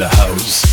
the house